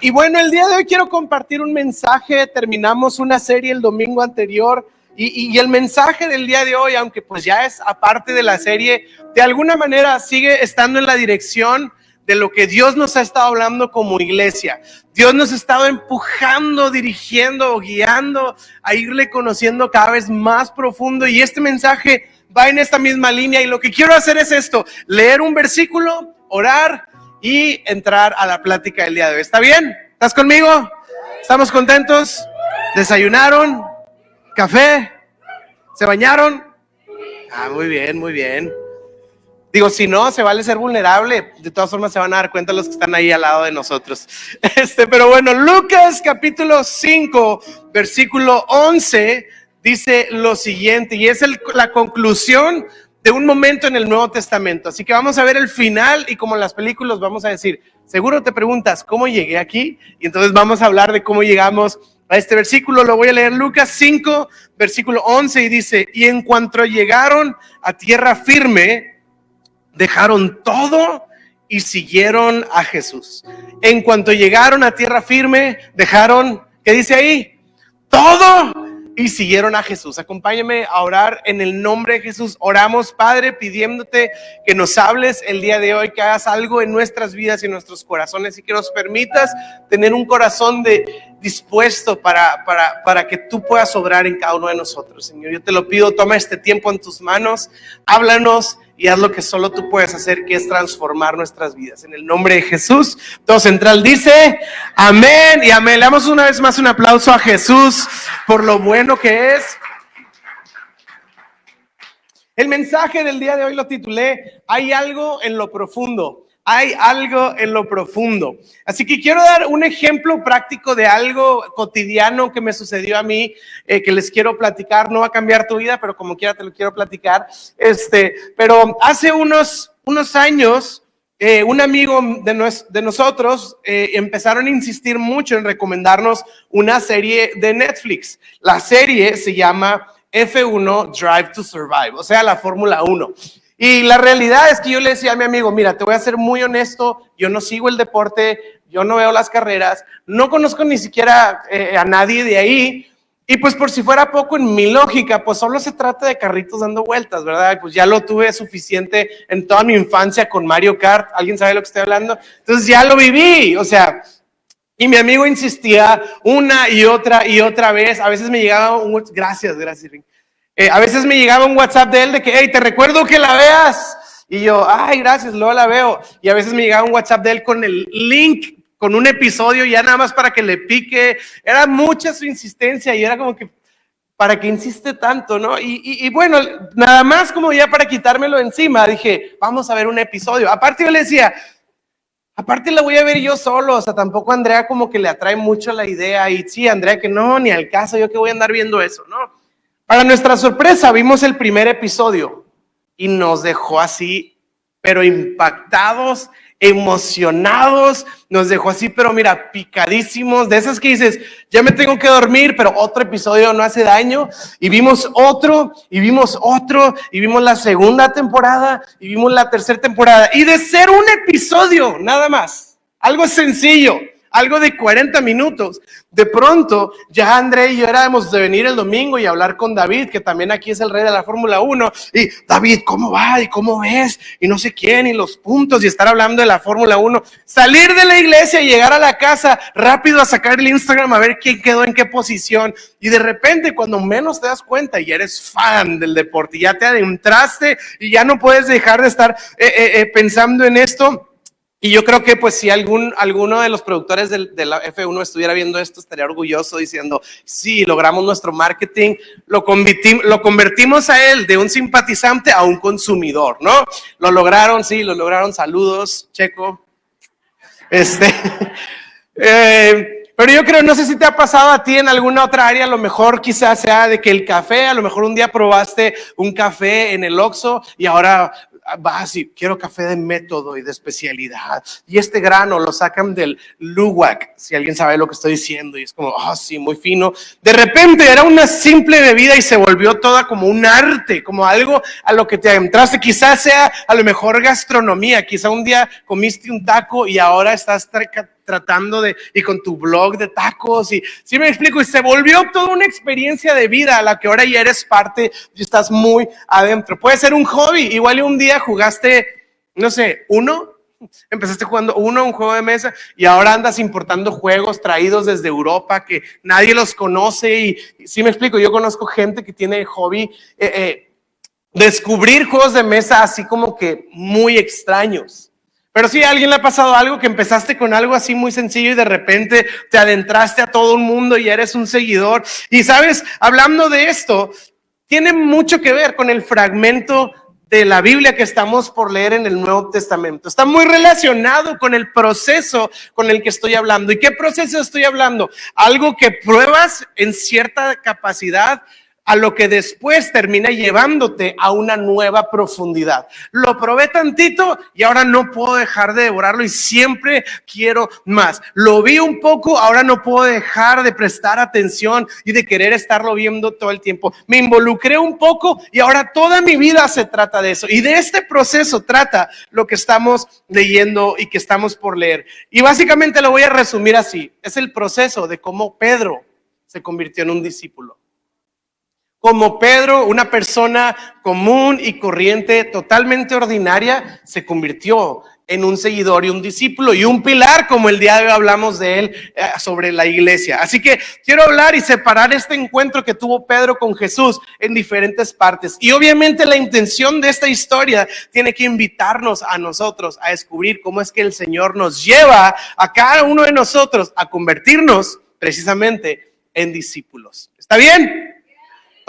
Y bueno, el día de hoy quiero compartir un mensaje. Terminamos una serie el domingo anterior y, el mensaje del día de hoy, aunque pues ya es aparte de la serie, de alguna manera sigue estando en la dirección de lo que Dios nos ha estado hablando como iglesia. Dios nos ha estado empujando, dirigiendo, guiando a irle conociendo cada vez más profundo y este mensaje va en esta misma línea y lo que quiero hacer es esto, leer un versículo, orar y entrar a la plática del día de hoy. ¿Está bien? ¿Estás conmigo? ¿Estamos contentos? ¿Desayunaron? ¿Café? ¿Se bañaron? Ah, muy bien, muy bien. Digo, si no, se vale ser vulnerable. De todas formas, se van a dar cuenta los que están ahí al lado de nosotros. Este, pero bueno, Lucas capítulo 5, versículo 11, dice lo siguiente, y es la conclusión de un momento en el Nuevo Testamento. Así que vamos a ver el final y como en las películas vamos a decir, seguro te preguntas, ¿cómo llegué aquí? Y entonces vamos a hablar de cómo llegamos a este versículo. Lo voy a leer Lucas 5, versículo 11 y dice, y en cuanto llegaron a tierra firme, dejaron todo y siguieron a Jesús. En cuanto llegaron a tierra firme, dejaron, ¿qué dice ahí? Todo y siguieron a Jesús. Acompáñame a orar en el nombre de Jesús. Oramos, Padre, pidiéndote que nos hables el día de hoy, que hagas algo en nuestras vidas y en nuestros corazones y que nos permitas tener un corazón de dispuesto para, para, para que tú puedas obrar en cada uno de nosotros. Señor, yo te lo pido, toma este tiempo en tus manos, háblanos y haz lo que solo tú puedes hacer, que es transformar nuestras vidas. En el nombre de Jesús, todo central dice, amén y amén. Le damos una vez más un aplauso a Jesús por lo bueno que es. El mensaje del día de hoy lo titulé, hay algo en lo profundo hay algo en lo profundo. Así que quiero dar un ejemplo práctico de algo cotidiano que me sucedió a mí, eh, que les quiero platicar. No va a cambiar tu vida, pero como quiera te lo quiero platicar. Este, pero hace unos, unos años, eh, un amigo de, de nosotros eh, empezaron a insistir mucho en recomendarnos una serie de Netflix. La serie se llama F1 Drive to Survive, o sea, la Fórmula 1. Y la realidad es que yo le decía a mi amigo, mira, te voy a ser muy honesto, yo no sigo el deporte, yo no veo las carreras, no conozco ni siquiera eh, a nadie de ahí. Y pues por si fuera poco en mi lógica, pues solo se trata de carritos dando vueltas, ¿verdad? Pues ya lo tuve suficiente en toda mi infancia con Mario Kart. ¿Alguien sabe lo que estoy hablando? Entonces ya lo viví, o sea, y mi amigo insistía una y otra y otra vez. A veces me llegaba un... Gracias, gracias. Eh, a veces me llegaba un WhatsApp de él de que, hey, te recuerdo que la veas. Y yo, ay, gracias, luego la veo. Y a veces me llegaba un WhatsApp de él con el link, con un episodio ya nada más para que le pique. Era mucha su insistencia y era como que, ¿para qué insiste tanto, no? Y, y, bueno, nada más como ya para quitármelo encima, dije, vamos a ver un episodio. Aparte yo le decía, aparte la voy a ver yo solo, o sea, tampoco Andrea como que le atrae mucho la idea. Y sí, Andrea que no, ni al caso, yo que voy a andar viendo eso, ¿no? Para nuestra sorpresa, vimos el primer episodio y nos dejó así, pero impactados, emocionados, nos dejó así, pero mira, picadísimos, de esas que dices, ya me tengo que dormir, pero otro episodio no hace daño. Y vimos otro, y vimos otro, y vimos la segunda temporada, y vimos la tercera temporada. Y de ser un episodio, nada más, algo sencillo algo de 40 minutos. De pronto, ya André y yo éramos de venir el domingo y hablar con David, que también aquí es el rey de la Fórmula 1. Y David, ¿cómo va? ¿Y cómo ves? Y no sé quién, y los puntos, y estar hablando de la Fórmula 1. Salir de la iglesia y llegar a la casa rápido a sacar el Instagram a ver quién quedó en qué posición. Y de repente, cuando menos te das cuenta y eres fan del deporte, ya te adentraste y ya no puedes dejar de estar eh, eh, eh, pensando en esto y yo creo que pues si algún, alguno de los productores de, la F1 estuviera viendo esto, estaría orgulloso diciendo, sí, logramos nuestro marketing, lo, lo convertimos a él de un simpatizante a un consumidor, ¿no? Lo lograron, sí, lo lograron. Saludos, Checo. Este, eh, pero yo creo, no sé si te ha pasado a ti en alguna otra área, a lo mejor quizás sea de que el café, a lo mejor un día probaste un café en el Oxxo y ahora vas quiero café de método y de especialidad. Y este grano lo sacan del luwak, si alguien sabe lo que estoy diciendo, y es como, ah, sí, muy fino. De repente era una simple bebida y se volvió toda como un arte, como algo a lo que te entraste. Quizás sea a lo mejor gastronomía, quizá un día comiste un taco y ahora estás tratando de, y con tu blog de tacos, y si me explico, y se volvió toda una experiencia de vida a la que ahora ya eres parte y estás muy adentro. Puede ser un hobby, igual y un día jugaste, no sé, uno, Empezaste jugando uno, un juego de mesa, y ahora andas importando juegos traídos desde Europa que nadie los conoce. Y, si me explico, yo conozco gente que tiene hobby eh, eh, descubrir juegos de mesa así como que muy extraños. Pero si a alguien le ha pasado algo que empezaste con algo así muy sencillo y de repente te adentraste a todo un mundo y eres un seguidor. Y sabes, hablando de esto, tiene mucho que ver con el fragmento de la Biblia que estamos por leer en el Nuevo Testamento. Está muy relacionado con el proceso con el que estoy hablando. ¿Y qué proceso estoy hablando? Algo que pruebas en cierta capacidad a lo que después termina llevándote a una nueva profundidad. Lo probé tantito y ahora no puedo dejar de devorarlo y siempre quiero más. Lo vi un poco, ahora no puedo dejar de prestar atención y de querer estarlo viendo todo el tiempo. Me involucré un poco y ahora toda mi vida se trata de eso. Y de este proceso trata lo que estamos leyendo y que estamos por leer. Y básicamente lo voy a resumir así. Es el proceso de cómo Pedro se convirtió en un discípulo. Como Pedro, una persona común y corriente, totalmente ordinaria, se convirtió en un seguidor y un discípulo y un pilar, como el día de hoy hablamos de él eh, sobre la iglesia. Así que quiero hablar y separar este encuentro que tuvo Pedro con Jesús en diferentes partes. Y obviamente la intención de esta historia tiene que invitarnos a nosotros a descubrir cómo es que el Señor nos lleva a cada uno de nosotros a convertirnos precisamente en discípulos. ¿Está bien?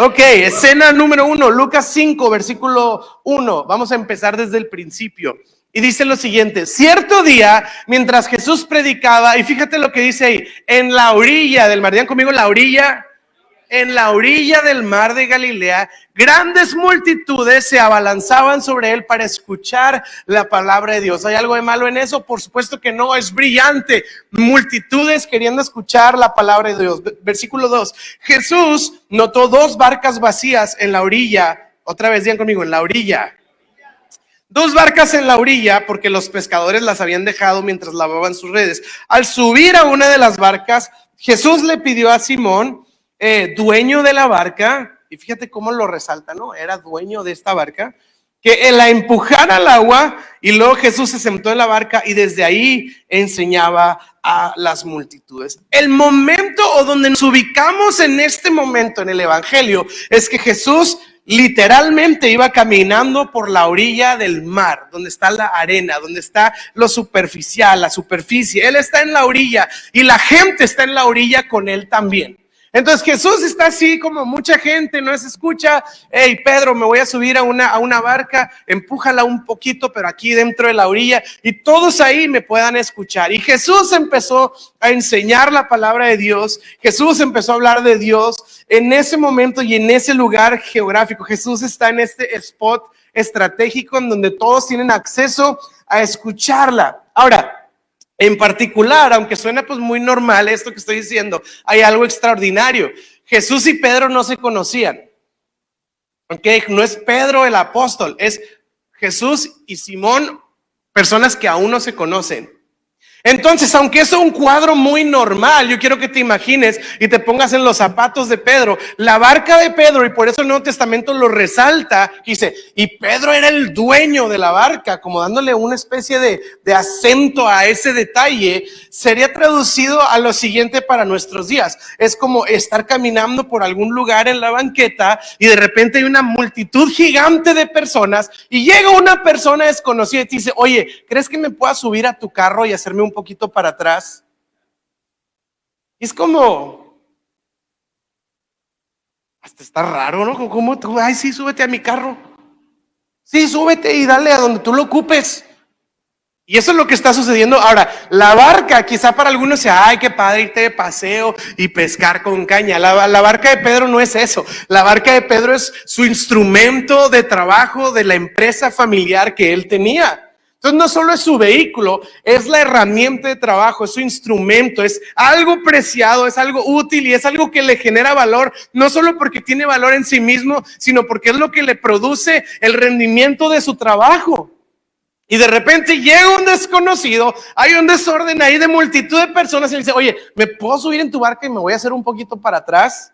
Ok, escena número uno, Lucas 5, versículo 1. Vamos a empezar desde el principio. Y dice lo siguiente, cierto día, mientras Jesús predicaba, y fíjate lo que dice ahí, en la orilla del mar, conmigo, la orilla en la orilla del mar de Galilea, grandes multitudes se abalanzaban sobre él para escuchar la palabra de Dios. ¿Hay algo de malo en eso? Por supuesto que no, es brillante. Multitudes queriendo escuchar la palabra de Dios. Versículo 2. Jesús notó dos barcas vacías en la orilla. Otra vez, digan conmigo, en la orilla. Dos barcas en la orilla porque los pescadores las habían dejado mientras lavaban sus redes. Al subir a una de las barcas, Jesús le pidió a Simón, eh, dueño de la barca, y fíjate cómo lo resalta, ¿no? Era dueño de esta barca, que la empujara al agua y luego Jesús se sentó en la barca y desde ahí enseñaba a las multitudes. El momento o donde nos ubicamos en este momento en el Evangelio es que Jesús literalmente iba caminando por la orilla del mar, donde está la arena, donde está lo superficial, la superficie. Él está en la orilla y la gente está en la orilla con él también. Entonces Jesús está así como mucha gente no se escucha, hey Pedro, me voy a subir a una, a una barca, empújala un poquito, pero aquí dentro de la orilla, y todos ahí me puedan escuchar. Y Jesús empezó a enseñar la palabra de Dios, Jesús empezó a hablar de Dios en ese momento y en ese lugar geográfico. Jesús está en este spot estratégico en donde todos tienen acceso a escucharla. Ahora, en particular, aunque suena pues muy normal esto que estoy diciendo, hay algo extraordinario. Jesús y Pedro no se conocían. ¿Ok? No es Pedro el apóstol, es Jesús y Simón, personas que aún no se conocen. Entonces, aunque es un cuadro muy normal, yo quiero que te imagines y te pongas en los zapatos de Pedro, la barca de Pedro, y por eso el Nuevo Testamento lo resalta, dice, y Pedro era el dueño de la barca, como dándole una especie de, de acento a ese detalle, sería traducido a lo siguiente para nuestros días. Es como estar caminando por algún lugar en la banqueta y de repente hay una multitud gigante de personas y llega una persona desconocida y te dice, oye, ¿crees que me pueda subir a tu carro y hacerme un un poquito para atrás. es como, hasta está raro, ¿no? Como tú, ay, sí, súbete a mi carro. Sí, súbete y dale a donde tú lo ocupes. Y eso es lo que está sucediendo. Ahora, la barca, quizá para algunos sea, ay, qué padre irte de paseo y pescar con caña. La, la, barca de Pedro no es eso. La barca de Pedro es su instrumento de trabajo de la empresa familiar que él tenía. Entonces no solo es su vehículo, es la herramienta de trabajo, es su instrumento, es algo preciado, es algo útil y es algo que le genera valor, no solo porque tiene valor en sí mismo, sino porque es lo que le produce el rendimiento de su trabajo. Y de repente llega un desconocido, hay un desorden ahí de multitud de personas y dice, oye, ¿me puedo subir en tu barca y me voy a hacer un poquito para atrás?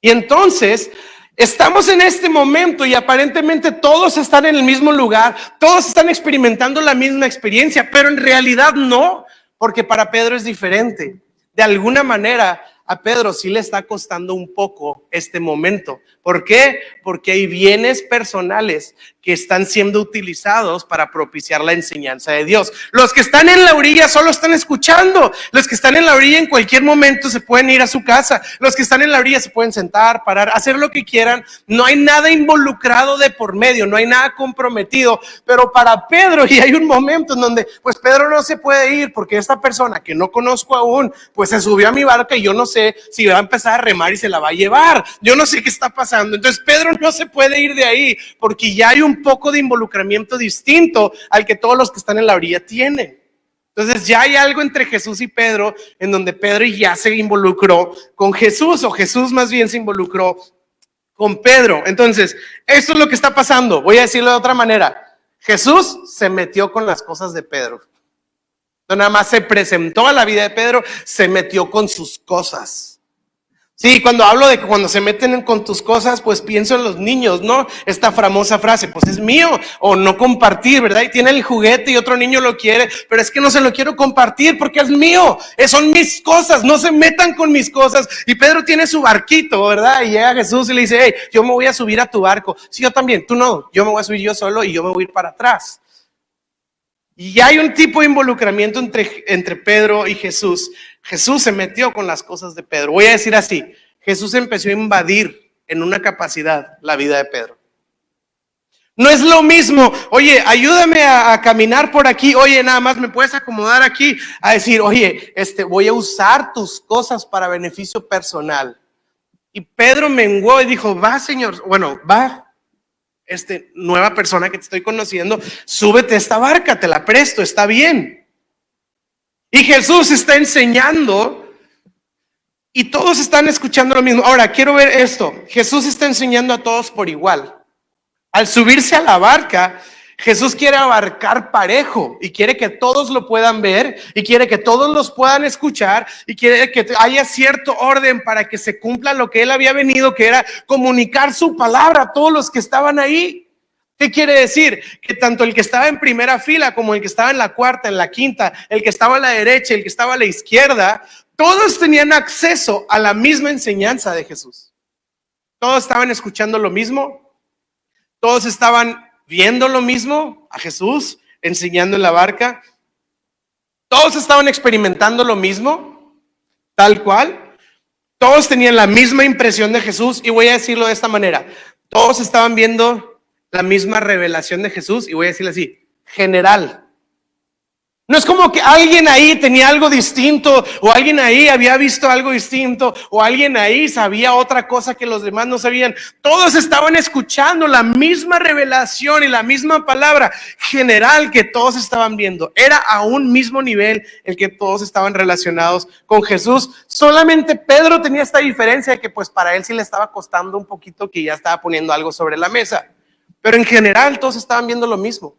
Y entonces estamos en este momento y aparentemente todos están en el mismo lugar, todos están experimentando la misma experiencia, pero en realidad no, porque para Pedro es diferente. De alguna manera a Pedro sí le está costando un poco este momento. ¿Por qué? Porque hay bienes personales que están siendo utilizados para propiciar la enseñanza de Dios. Los que están en la orilla solo están escuchando. Los que están en la orilla en cualquier momento se pueden ir a su casa. Los que están en la orilla se pueden sentar, parar, hacer lo que quieran. No hay nada involucrado de por medio, no hay nada comprometido. Pero para Pedro, y hay un momento en donde pues Pedro no se puede ir porque esta persona que no conozco aún, pues se subió a mi barca y yo no sé si va a empezar a remar y se la va a llevar. Yo no sé qué está pasando. Entonces Pedro no se puede ir de ahí porque ya hay un poco de involucramiento distinto al que todos los que están en la orilla tienen. Entonces ya hay algo entre Jesús y Pedro en donde Pedro ya se involucró con Jesús o Jesús más bien se involucró con Pedro. Entonces, esto es lo que está pasando. Voy a decirlo de otra manera. Jesús se metió con las cosas de Pedro. No nada más se presentó a la vida de Pedro, se metió con sus cosas. Sí, cuando hablo de que cuando se meten con tus cosas, pues pienso en los niños, ¿no? Esta famosa frase, pues es mío, o no compartir, ¿verdad? Y tiene el juguete y otro niño lo quiere, pero es que no se lo quiero compartir porque es mío, son mis cosas, no se metan con mis cosas. Y Pedro tiene su barquito, ¿verdad? Y llega Jesús y le dice, hey, yo me voy a subir a tu barco. Sí, yo también, tú no, yo me voy a subir yo solo y yo me voy a ir para atrás. Y hay un tipo de involucramiento entre, entre Pedro y Jesús. Jesús se metió con las cosas de Pedro. Voy a decir así, Jesús empezó a invadir en una capacidad la vida de Pedro. No es lo mismo, oye, ayúdame a, caminar por aquí, oye, nada más me puedes acomodar aquí, a decir, oye, este, voy a usar tus cosas para beneficio personal. Y Pedro menguó y dijo, va, Señor, bueno, va, este, nueva persona que te estoy conociendo, súbete a esta barca, te la presto, está bien. Y Jesús está enseñando y todos están escuchando lo mismo. Ahora, quiero ver esto. Jesús está enseñando a todos por igual. Al subirse a la barca, Jesús quiere abarcar parejo y quiere que todos lo puedan ver y quiere que todos los puedan escuchar y quiere que haya cierto orden para que se cumpla lo que él había venido, que era comunicar su palabra a todos los que estaban ahí. ¿Qué quiere decir? Que tanto el que estaba en primera fila como el que estaba en la cuarta, en la quinta, el que estaba a la derecha, el que estaba a la izquierda, todos tenían acceso a la misma enseñanza de Jesús. Todos estaban escuchando lo mismo, todos estaban viendo lo mismo a Jesús enseñando en la barca. Todos estaban experimentando lo mismo, tal cual. Todos tenían la misma impresión de Jesús y voy a decirlo de esta manera. Todos estaban viendo la misma revelación de Jesús y voy a decirlo así, general. No es como que alguien ahí tenía algo distinto o alguien ahí había visto algo distinto o alguien ahí sabía otra cosa que los demás no sabían. Todos estaban escuchando la misma revelación y la misma palabra general que todos estaban viendo. Era a un mismo nivel el que todos estaban relacionados con Jesús. Solamente Pedro tenía esta diferencia de que pues para él sí le estaba costando un poquito que ya estaba poniendo algo sobre la mesa. Pero en general todos estaban viendo lo mismo.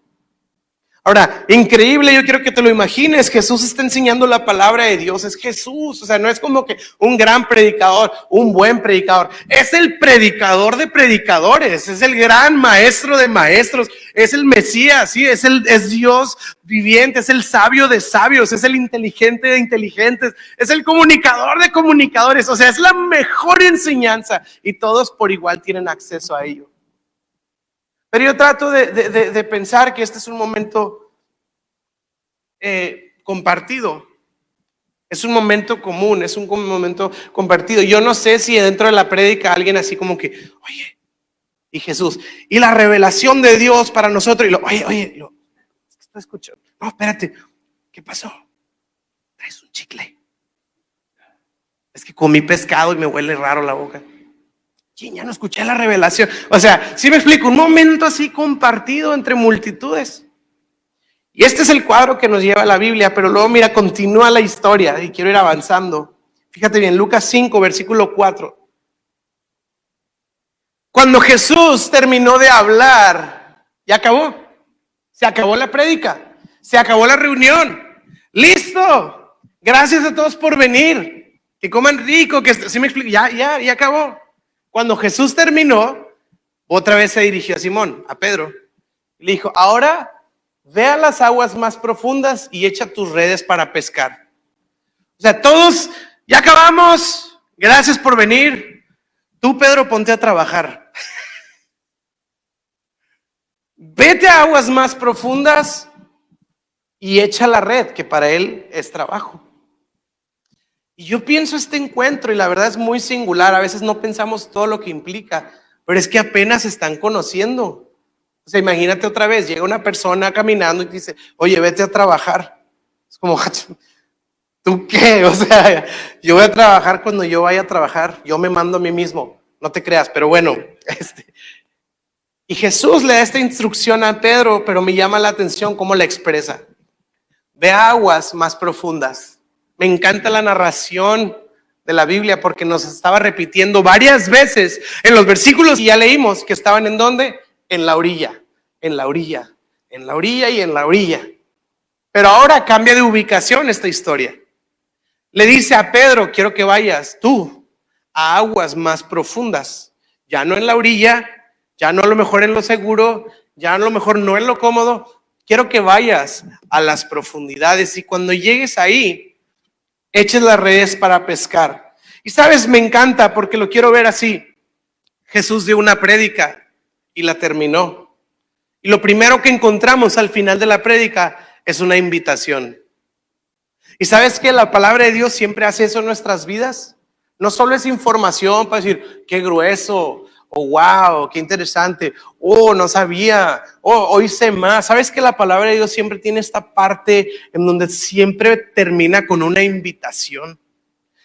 Ahora, increíble, yo quiero que te lo imagines, Jesús está enseñando la palabra de Dios, es Jesús, o sea, no es como que un gran predicador, un buen predicador, es el predicador de predicadores, es el gran maestro de maestros, es el Mesías, sí, es el es Dios viviente, es el sabio de sabios, es el inteligente de inteligentes, es el comunicador de comunicadores, o sea, es la mejor enseñanza y todos por igual tienen acceso a ello. Pero yo trato de, pensar que este es un momento eh, compartido. Es un momento común, es un momento compartido. Yo no sé si dentro de la prédica alguien así como que, oye, y Jesús, y la revelación de Dios para nosotros, y lo, oye, oye, lo, estoy escuchando. No, espérate, ¿qué pasó? Traes un chicle. Es que comí pescado y me huele raro la boca ya no escuché la revelación. O sea, si me explico, un momento así compartido entre multitudes. Y este es el cuadro que nos lleva a la Biblia, pero luego mira, continúa la historia y quiero ir avanzando. Fíjate bien, Lucas 5, versículo 4. Cuando Jesús terminó de hablar, ya acabó. Se acabó la prédica, se acabó la reunión. Listo. Gracias a todos por venir. Que coman rico, que si me explico, ya, ya, ya acabó. Cuando Jesús terminó, otra vez se dirigió a Simón, a Pedro. Le dijo, ahora ve a las aguas más profundas y echa tus redes para pescar. O sea, todos, ya acabamos. Gracias por venir. Tú, Pedro, ponte a trabajar. Vete a aguas más profundas y echa la red, que para él es trabajo. Y yo pienso este encuentro y la verdad es muy singular. A veces no pensamos todo lo que implica, pero es que apenas se están conociendo. O sea, imagínate otra vez, llega una persona caminando y dice, oye, vete a trabajar. Es como, ¿tú qué? O sea, yo voy a trabajar cuando yo vaya a trabajar, yo me mando a mí mismo, no te creas, pero bueno, este. Y Jesús le da esta instrucción a Pedro, pero me llama la atención cómo la expresa. Ve aguas más profundas. Me encanta la narración de la Biblia porque nos estaba repitiendo varias veces en los versículos y ya leímos que estaban en dónde? En la orilla, en la orilla, en la orilla y en la orilla. Pero ahora cambia de ubicación esta historia. Le dice a Pedro, quiero que vayas tú a aguas más profundas, ya no en la orilla, ya no a lo mejor en lo seguro, ya a lo mejor no en lo cómodo. Quiero que vayas a las profundidades y cuando llegues ahí, eches las redes para pescar. Y sabes, me encanta porque lo quiero ver así. Jesús dio una prédica y la terminó. Y lo primero que encontramos al final de la prédica es una invitación. Y sabes que la palabra de Dios siempre hace eso en nuestras vidas. No solo es información para decir, qué grueso, oh, wow, qué interesante, oh, no sabía, oh, hoy sé más. Sabes que la palabra de Dios siempre tiene esta parte en donde siempre termina con una invitación.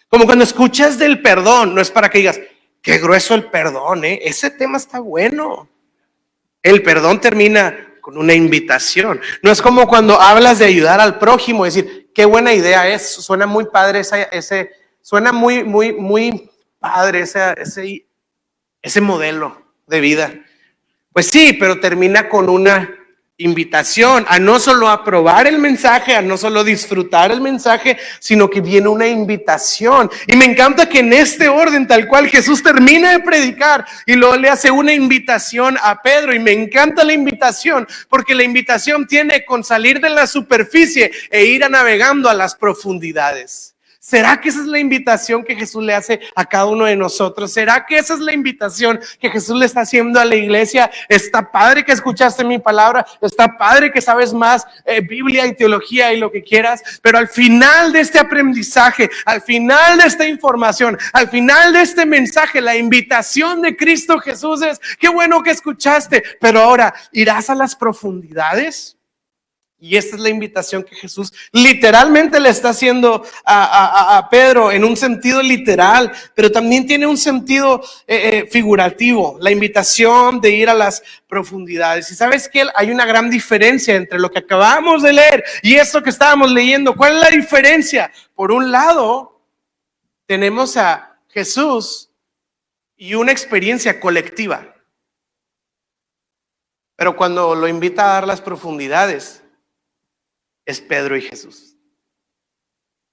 Como cuando escuchas del perdón, no es para que digas, qué grueso el perdón, ¿eh? ese tema está bueno. El perdón termina con una invitación. No es como cuando hablas de ayudar al prójimo, decir, qué buena idea es, suena muy padre ese, ese suena muy, muy, muy padre ese ese modelo de vida. Pues sí, pero termina con una invitación a no solo aprobar el mensaje, a no solo disfrutar el mensaje, sino que viene una invitación. Y me encanta que en este orden tal cual Jesús termina de predicar y luego le hace una invitación a Pedro. Y me encanta la invitación porque la invitación tiene con salir de la superficie e ir a navegando a las profundidades. ¿Será que esa es la invitación que Jesús le hace a cada uno de nosotros? ¿Será que esa es la invitación que Jesús le está haciendo a la iglesia? Está padre que escuchaste mi palabra, está padre que sabes más eh, Biblia y teología y lo que quieras, pero al final de este aprendizaje, al final de esta información, al final de este mensaje, la invitación de Cristo Jesús es, qué bueno que escuchaste, pero ahora, ¿irás a las profundidades? Y esta es la invitación que Jesús literalmente le está haciendo a, Pedro en un sentido literal, pero también tiene un sentido eh, eh, figurativo, la invitación de ir a las profundidades. Y sabes que hay una gran diferencia entre lo que acabamos de leer y esto que estábamos leyendo. ¿Cuál es la diferencia? Por un lado, tenemos a Jesús y una experiencia colectiva. Pero cuando lo invita a dar las profundidades, es Pedro y Jesús.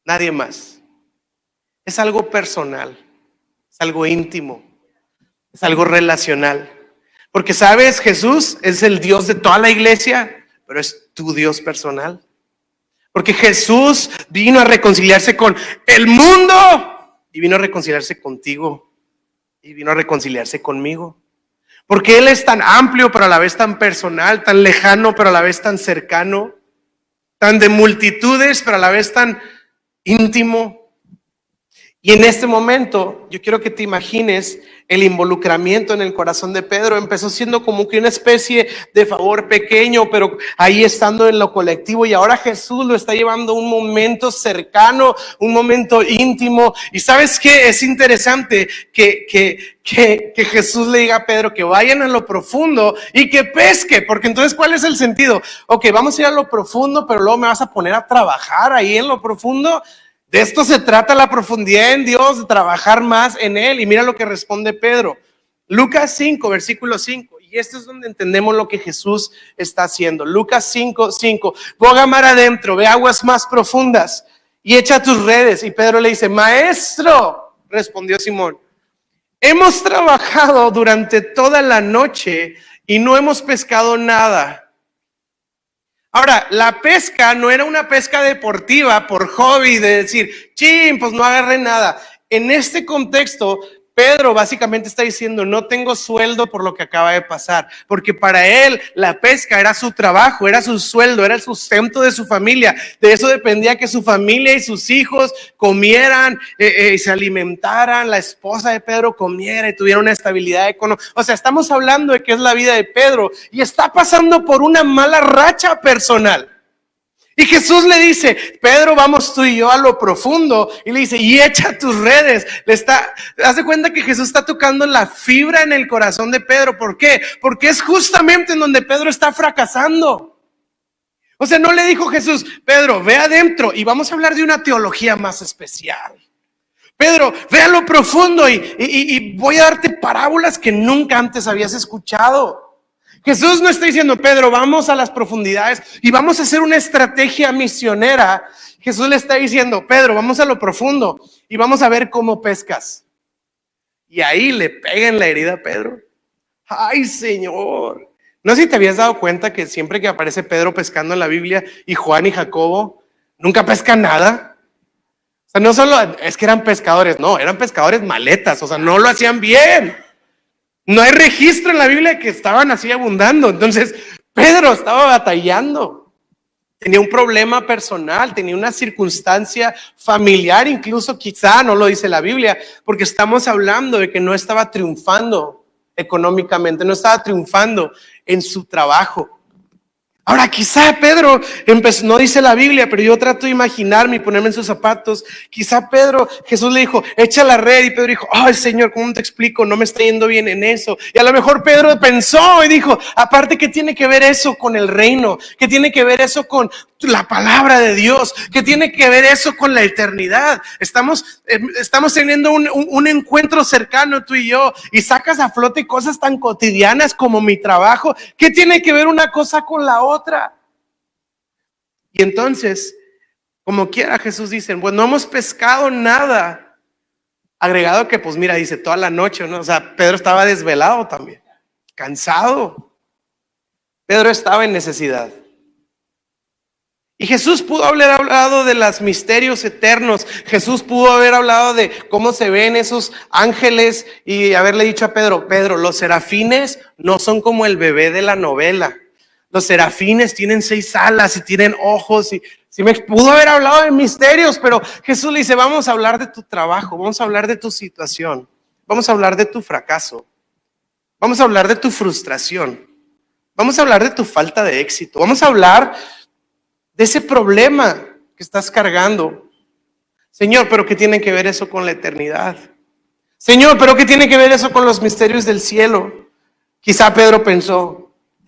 Nadie más. Es algo personal, es algo íntimo, es algo relacional. Porque sabes, Jesús es el Dios de toda la iglesia, pero es tu Dios personal. Porque Jesús vino a reconciliarse con el mundo y vino a reconciliarse contigo y vino a reconciliarse conmigo. Porque Él es tan amplio, pero a la vez tan personal, tan lejano, pero a la vez tan cercano tan de multitudes, pero a la vez tan íntimo. Y en este momento, yo quiero que te imagines el involucramiento en el corazón de Pedro. Empezó siendo como que una especie de favor pequeño, pero ahí estando en lo colectivo. Y ahora Jesús lo está llevando un momento cercano, un momento íntimo. Y sabes qué? Es interesante que, que, que, que Jesús le diga a Pedro que vayan a lo profundo y que pesque. Porque entonces, ¿cuál es el sentido? Ok, vamos a ir a lo profundo, pero luego me vas a poner a trabajar ahí en lo profundo. De esto se trata la profundidad en Dios, de trabajar más en Él. Y mira lo que responde Pedro. Lucas 5, versículo 5. Y esto es donde entendemos lo que Jesús está haciendo. Lucas 5, 5. Boga mar adentro, ve aguas más profundas y echa tus redes. Y Pedro le dice, maestro, respondió Simón, hemos trabajado durante toda la noche y no hemos pescado nada. Ahora, la pesca no era una pesca deportiva por hobby de decir, ching, pues no agarré nada. En este contexto, Pedro básicamente está diciendo, no tengo sueldo por lo que acaba de pasar, porque para él la pesca era su trabajo, era su sueldo, era el sustento de su familia. De eso dependía que su familia y sus hijos comieran eh, eh, se alimentaran, la esposa de Pedro comiera y tuviera una estabilidad económica. O sea, estamos hablando de que es la vida de Pedro y está pasando por una mala racha personal. Y Jesús le dice, Pedro, vamos tú y yo a lo profundo. Y le dice, y echa tus redes. Le está, hace cuenta que Jesús está tocando la fibra en el corazón de Pedro. ¿Por qué? Porque es justamente en donde Pedro está fracasando. O sea, no le dijo Jesús, Pedro, ve adentro y vamos a hablar de una teología más especial. Pedro, ve a lo profundo y, y voy a darte parábolas que nunca antes habías escuchado. Jesús no está diciendo, Pedro, vamos a las profundidades y vamos a hacer una estrategia misionera. Jesús le está diciendo, Pedro, vamos a lo profundo y vamos a ver cómo pescas. Y ahí le peguen la herida a Pedro. Ay, Señor. No sé si te habías dado cuenta que siempre que aparece Pedro pescando en la Biblia y Juan y Jacobo, nunca pescan nada. O sea, no solo es que eran pescadores, no, eran pescadores maletas, o sea, no lo hacían bien. No hay registro en la Biblia que estaban así abundando. Entonces, Pedro estaba batallando. Tenía un problema personal, tenía una circunstancia familiar, incluso quizá no lo dice la Biblia, porque estamos hablando de que no estaba triunfando económicamente, no estaba triunfando en su trabajo. Ahora, quizá Pedro empezó, no dice la Biblia, pero yo trato de imaginarme y ponerme en sus zapatos. Quizá Pedro, Jesús le dijo, echa la red. Y Pedro dijo, ay Señor, ¿cómo te explico? No me está yendo bien en eso. Y a lo mejor Pedro pensó y dijo, aparte, ¿qué tiene que ver eso con el reino? ¿Qué tiene que ver eso con la palabra de Dios? ¿Qué tiene que ver eso con la eternidad? Estamos, em, estamos teniendo un, un encuentro cercano tú y yo y sacas a flote cosas tan cotidianas como mi trabajo. ¿Qué tiene que ver una cosa con la otra? Otra. Y entonces, como quiera, Jesús dice, pues no hemos pescado nada. Agregado que, pues mira, dice toda la noche, ¿no? O sea, Pedro estaba desvelado también, cansado. Pedro estaba en necesidad. Y Jesús pudo haber hablado de los misterios eternos. Jesús pudo haber hablado de cómo se ven esos ángeles y haberle dicho a Pedro, Pedro, los serafines no son como el bebé de la novela. Los serafines tienen seis alas y tienen ojos y si me pudo haber hablado de misterios, pero Jesús le dice, vamos a hablar de tu trabajo, vamos a hablar de tu situación, vamos a hablar de tu fracaso, vamos a hablar de tu frustración, vamos a hablar de tu falta de éxito, vamos a hablar de ese problema que estás cargando. Señor, pero ¿qué tiene que ver eso con la eternidad? Señor, pero ¿qué tiene que ver eso con los misterios del cielo? Quizá Pedro pensó,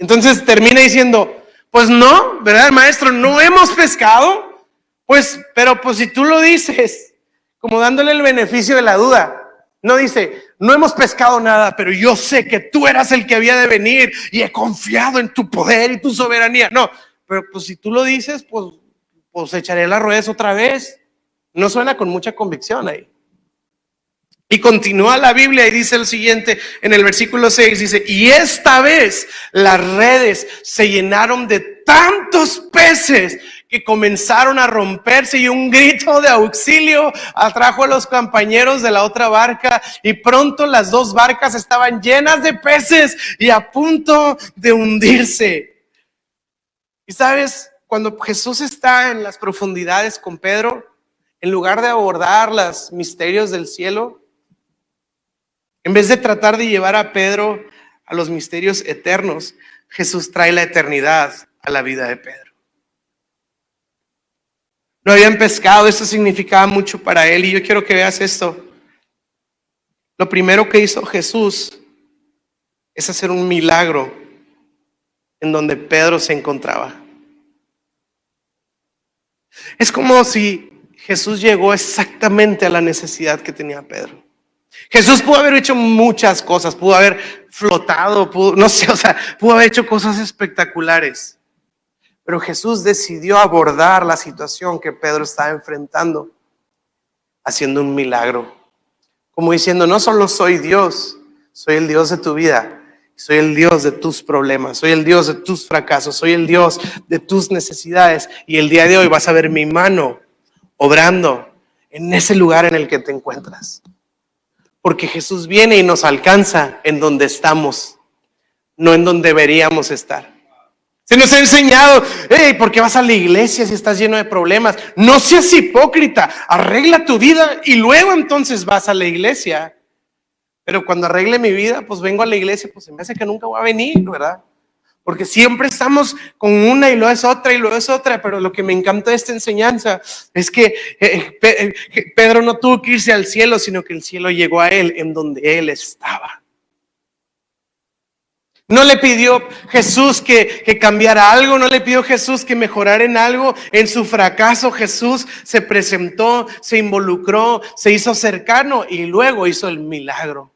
entonces termina diciendo, pues no, ¿verdad, maestro? No hemos pescado. Pues, pero pues si tú lo dices, como dándole el beneficio de la duda, no dice, no hemos pescado nada, pero yo sé que tú eras el que había de venir y he confiado en tu poder y tu soberanía. No, pero pues si tú lo dices, pues, pues echaré las ruedas otra vez. No suena con mucha convicción ahí. Y continúa la Biblia y dice el siguiente en el versículo 6, dice, y esta vez las redes se llenaron de tantos peces que comenzaron a romperse y un grito de auxilio atrajo a los compañeros de la otra barca y pronto las dos barcas estaban llenas de peces y a punto de hundirse. Y sabes, cuando Jesús está en las profundidades con Pedro, en lugar de abordar los misterios del cielo, en vez de tratar de llevar a Pedro a los misterios eternos, Jesús trae la eternidad a la vida de Pedro. No habían pescado, esto significaba mucho para él y yo quiero que veas esto. Lo primero que hizo Jesús es hacer un milagro en donde Pedro se encontraba. Es como si Jesús llegó exactamente a la necesidad que tenía Pedro. Jesús pudo haber hecho muchas cosas, pudo haber flotado, pudo, no sé, o sea, pudo haber hecho cosas espectaculares. Pero Jesús decidió abordar la situación que Pedro estaba enfrentando, haciendo un milagro. Como diciendo, no solo soy Dios, soy el Dios de tu vida, soy el Dios de tus problemas, soy el Dios de tus fracasos, soy el Dios de tus necesidades. Y el día de hoy vas a ver mi mano obrando en ese lugar en el que te encuentras. Porque Jesús viene y nos alcanza en donde estamos, no en donde deberíamos estar. Se nos ha enseñado, hey, ¿por qué vas a la iglesia si estás lleno de problemas? No seas hipócrita, arregla tu vida y luego entonces vas a la iglesia. Pero cuando arregle mi vida, pues vengo a la iglesia, pues se me hace que nunca voy a venir, ¿verdad? Porque siempre estamos con una y luego es otra y luego es otra, pero lo que me encanta de esta enseñanza es que eh, eh, Pedro no tuvo que irse al cielo, sino que el cielo llegó a él en donde él estaba. No le pidió Jesús que, que, cambiara algo, no le pidió Jesús que mejorara en algo. En su fracaso Jesús se presentó, se involucró, se hizo cercano y luego hizo el milagro.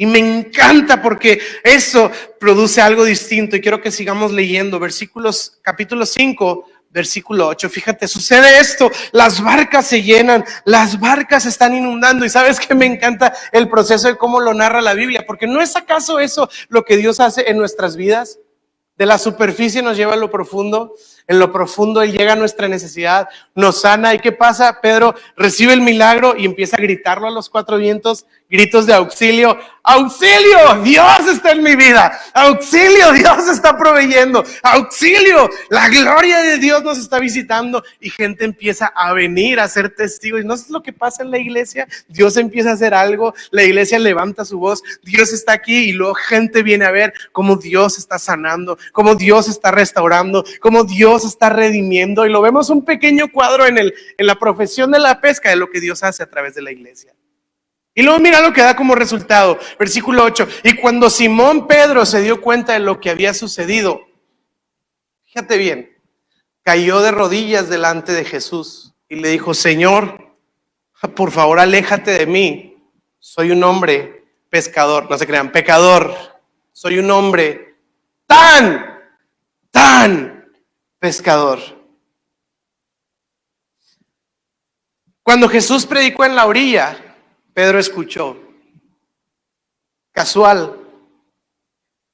Y me encanta porque eso produce algo distinto. Y quiero que sigamos leyendo versículos capítulo 5 Versículo 8, fíjate, sucede esto, las barcas se llenan, las barcas se están inundando. Y sabes que me encanta el proceso de cómo lo narra la Biblia, porque no es acaso eso lo que Dios hace en nuestras vidas. De la superficie nos lleva a lo profundo, en lo profundo Él llega a nuestra necesidad, nos sana. ¿Y qué pasa? Pedro recibe el milagro y empieza a gritarlo a los cuatro vientos, gritos de auxilio. Auxilio, Dios está en mi vida. Auxilio, Dios está proveyendo. Auxilio, la gloria de Dios nos está visitando y gente empieza a venir a ser testigos. Y no es lo que pasa en la iglesia. Dios empieza a hacer algo, la iglesia levanta su voz, Dios está aquí y luego gente viene a ver cómo Dios está sanando, cómo Dios está restaurando, cómo Dios está redimiendo. Y lo vemos un pequeño cuadro en, el, en la profesión de la pesca de lo que Dios hace a través de la iglesia. Y luego mira lo que da como resultado, versículo 8. Y cuando Simón Pedro se dio cuenta de lo que había sucedido, fíjate bien, cayó de rodillas delante de Jesús y le dijo, Señor, por favor aléjate de mí, soy un hombre pescador, no se crean, pecador, soy un hombre tan, tan pescador. Cuando Jesús predicó en la orilla, Pedro escuchó. Casual.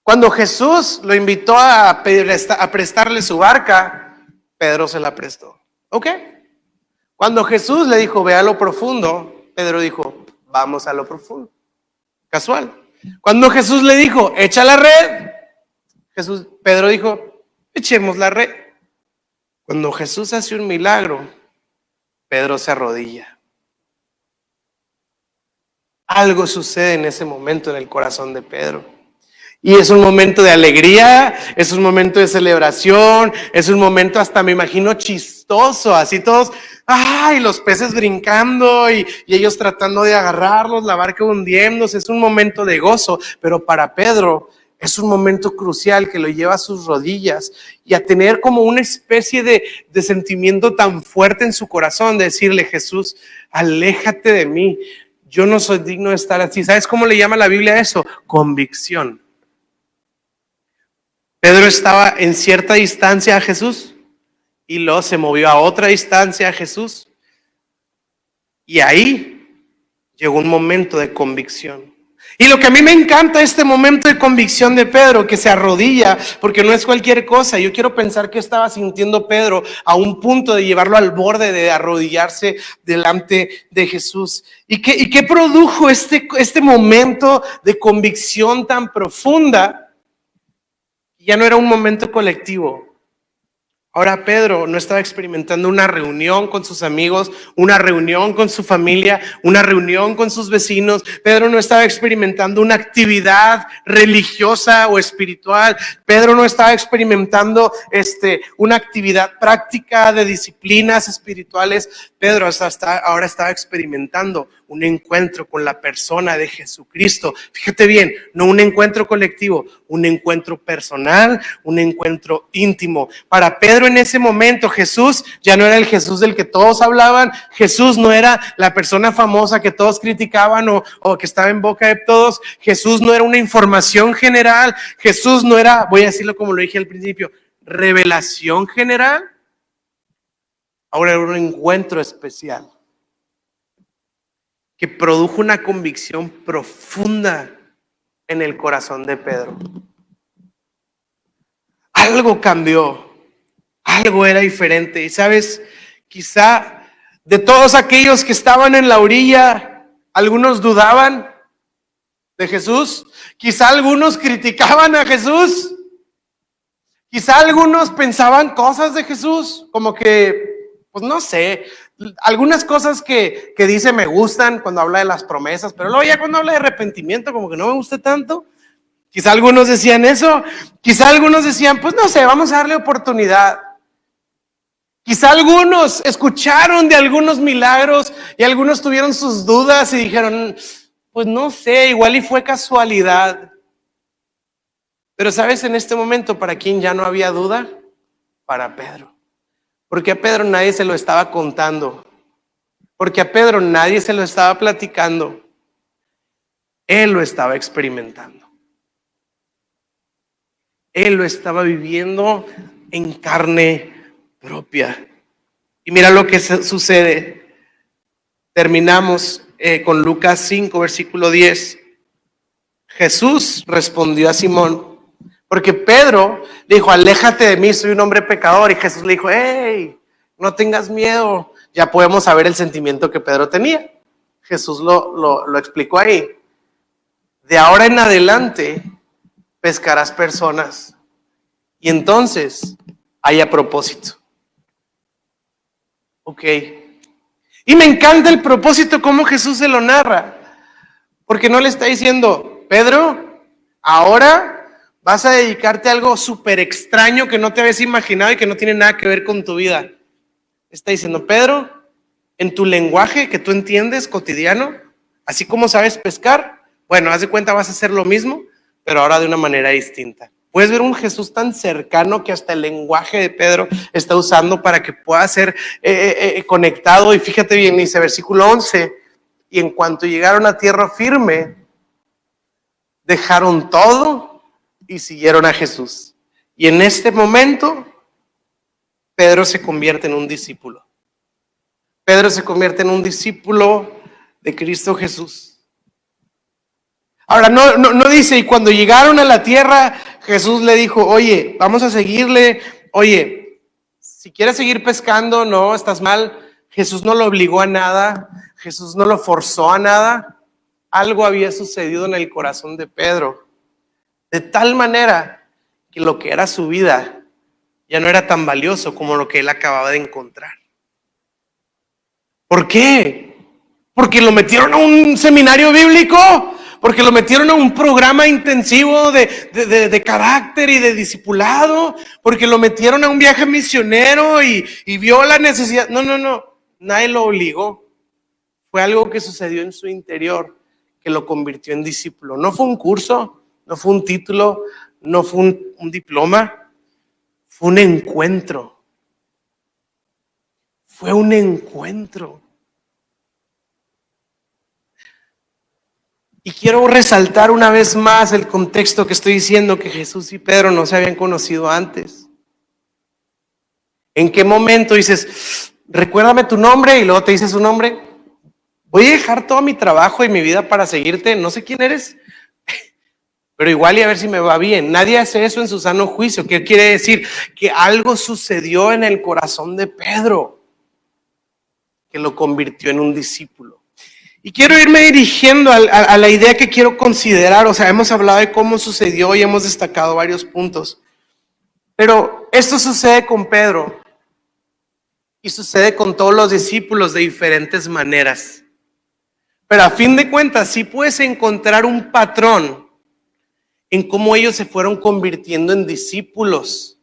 Cuando Jesús lo invitó a, prestarle su barca, Pedro se la prestó. ¿Ok? Cuando Jesús le dijo, ve a lo profundo, Pedro dijo, vamos a lo profundo. Casual. Cuando Jesús le dijo, echa la red, Jesús, Pedro dijo, echemos la red. Cuando Jesús hace un milagro, Pedro se arrodilla. Algo sucede en ese momento en el corazón de Pedro. Y es un momento de alegría, es un momento de celebración, es un momento hasta me imagino chistoso, así todos, ay, los peces brincando y, ellos tratando de agarrarlos, la barca hundiéndose, es un momento de gozo, pero para Pedro es un momento crucial que lo lleva a sus rodillas y a tener como una especie de, de sentimiento tan fuerte en su corazón, de decirle, Jesús, aléjate de mí, yo no soy digno de estar así. ¿Sabes cómo le llama la Biblia eso? Convicción. Pedro estaba en cierta distancia a Jesús y luego se movió a otra distancia a Jesús. Y ahí llegó un momento de convicción. Y lo que a mí me encanta este momento de convicción de Pedro, que se arrodilla, porque no es cualquier cosa. Yo quiero pensar que estaba sintiendo Pedro a un punto de llevarlo al borde de arrodillarse delante de Jesús. ¿Y qué, y qué produjo este, este momento de convicción tan profunda? Ya no era un momento colectivo, Ahora Pedro no estaba experimentando una reunión con sus amigos, una reunión con su familia, una reunión con sus vecinos. Pedro no estaba experimentando una actividad religiosa o espiritual. Pedro no estaba experimentando este, una actividad práctica de disciplinas espirituales. Pedro hasta ahora estaba experimentando un encuentro con la persona de Jesucristo. Fíjate bien, no un encuentro colectivo, un encuentro personal, un encuentro íntimo. Para Pedro en ese momento Jesús ya no era el Jesús del que todos hablaban, Jesús no era la persona famosa que todos criticaban o, o que estaba en boca de todos, Jesús no era una información general, Jesús no era, voy a decirlo como lo dije al principio, revelación general Ahora era un encuentro especial que produjo una convicción profunda en el corazón de Pedro. Algo cambió, algo era diferente. Y sabes, quizá de todos aquellos que estaban en la orilla, algunos dudaban de Jesús, quizá algunos criticaban a Jesús, quizá algunos pensaban cosas de Jesús, como que pues no sé, algunas cosas que, dice me gustan cuando habla de las promesas, pero luego ya cuando habla de arrepentimiento como que no me gusta tanto. Quizá algunos decían eso, quizá algunos decían, pues no sé, vamos a darle oportunidad. Quizá algunos escucharon de algunos milagros y algunos tuvieron sus dudas y dijeron, pues no sé, igual y fue casualidad. Pero sabes, en este momento, ¿para quién ya no había duda? Para Pedro. Porque a Pedro nadie se lo estaba contando. Porque a Pedro nadie se lo estaba platicando. Él lo estaba experimentando. Él lo estaba viviendo en carne propia. Y mira lo que sucede. Terminamos eh, con Lucas 5, versículo 10. Jesús respondió a Simón, porque Pedro dijo, aléjate de mí, soy un hombre pecador. Y Jesús le dijo, hey, no tengas miedo. Ya podemos saber el sentimiento que Pedro tenía. Jesús lo, lo, explicó ahí. De ahora en adelante pescarás personas. Y entonces haya propósito. Ok. Y me encanta el propósito, como Jesús se lo narra. Porque no le está diciendo, Pedro, ahora Vas a dedicarte a algo súper extraño que no te habías imaginado y que no tiene nada que ver con tu vida. Está diciendo, Pedro, en tu lenguaje que tú entiendes cotidiano, así como sabes pescar, bueno, haz de cuenta vas a hacer lo mismo, pero ahora de una manera distinta. Puedes ver un Jesús tan cercano que hasta el lenguaje de Pedro está usando para que pueda ser eh, eh, eh, conectado. Y fíjate bien, dice versículo 11, y en cuanto llegaron a tierra firme, dejaron todo y siguieron a Jesús. Y en este momento, Pedro se convierte en un discípulo. Pedro se convierte en un discípulo de Cristo Jesús. Ahora, no, no, dice, y cuando llegaron a la tierra, Jesús le dijo, oye, vamos a seguirle, oye, si quieres seguir pescando, no, estás mal. Jesús no lo obligó a nada, Jesús no lo forzó a nada. Algo había sucedido en el corazón de Pedro de tal manera que lo que era su vida ya no era tan valioso como lo que él acababa de encontrar. ¿Por qué? Porque lo metieron a un seminario bíblico, porque lo metieron a un programa intensivo de, carácter y de discipulado, porque lo metieron a un viaje misionero y, y vio la necesidad. No, no, no, nadie lo obligó. Fue algo que sucedió en su interior que lo convirtió en discípulo. No fue un curso, no fue un título, no fue un, diploma, fue un encuentro. Fue un encuentro. Y quiero resaltar una vez más el contexto que estoy diciendo que Jesús y Pedro no se habían conocido antes. ¿En qué momento dices, recuérdame tu nombre y luego te dices su nombre? Voy a dejar todo mi trabajo y mi vida para seguirte, no sé quién eres, pero igual y a ver si me va bien. Nadie hace eso en su sano juicio. ¿Qué quiere decir? Que algo sucedió en el corazón de Pedro que lo convirtió en un discípulo. Y quiero irme dirigiendo a, la idea que quiero considerar. O sea, hemos hablado de cómo sucedió y hemos destacado varios puntos. Pero esto sucede con Pedro y sucede con todos los discípulos de diferentes maneras. Pero a fin de cuentas, sí puedes encontrar un patrón en cómo ellos se fueron convirtiendo en discípulos.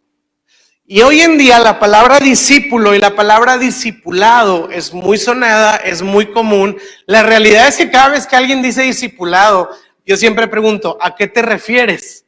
Y hoy en día la palabra discípulo y la palabra discipulado es muy sonada, es muy común. La realidad es que cada vez que alguien dice discipulado, yo siempre pregunto, ¿a qué te refieres?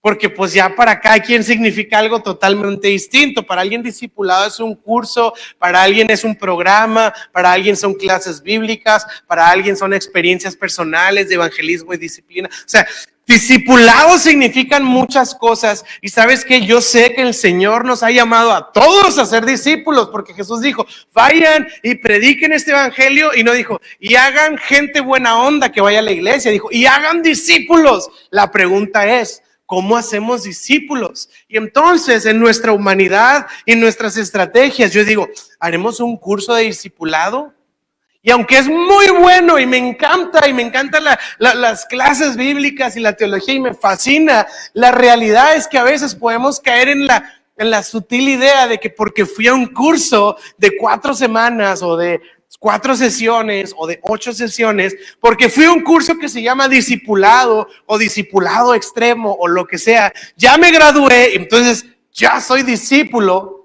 Porque pues ya para cada quien significa algo totalmente distinto. Para alguien discipulado es un curso, para alguien es un programa, para alguien son clases bíblicas, para alguien son experiencias personales de evangelismo y disciplina. O sea, discipulado significan muchas cosas. Y sabes que yo sé que el Señor nos ha llamado a todos a ser discípulos, porque Jesús dijo, vayan y prediquen este evangelio. Y no dijo, y hagan gente buena onda que vaya a la iglesia. Dijo, y hagan discípulos. La pregunta es, ¿Cómo hacemos discípulos? Y entonces en nuestra humanidad y en nuestras estrategias, yo digo, ¿haremos un curso de discipulado? Y aunque es muy bueno y me encanta y me encantan las clases bíblicas y la teología y me fascina, la realidad es que a veces podemos caer en la, en la sutil idea de que porque fui a un curso de cuatro semanas o de cuatro sesiones o de ocho sesiones, porque fui a un curso que se llama discipulado o discipulado extremo o lo que sea. Ya me gradué, entonces ya soy discípulo.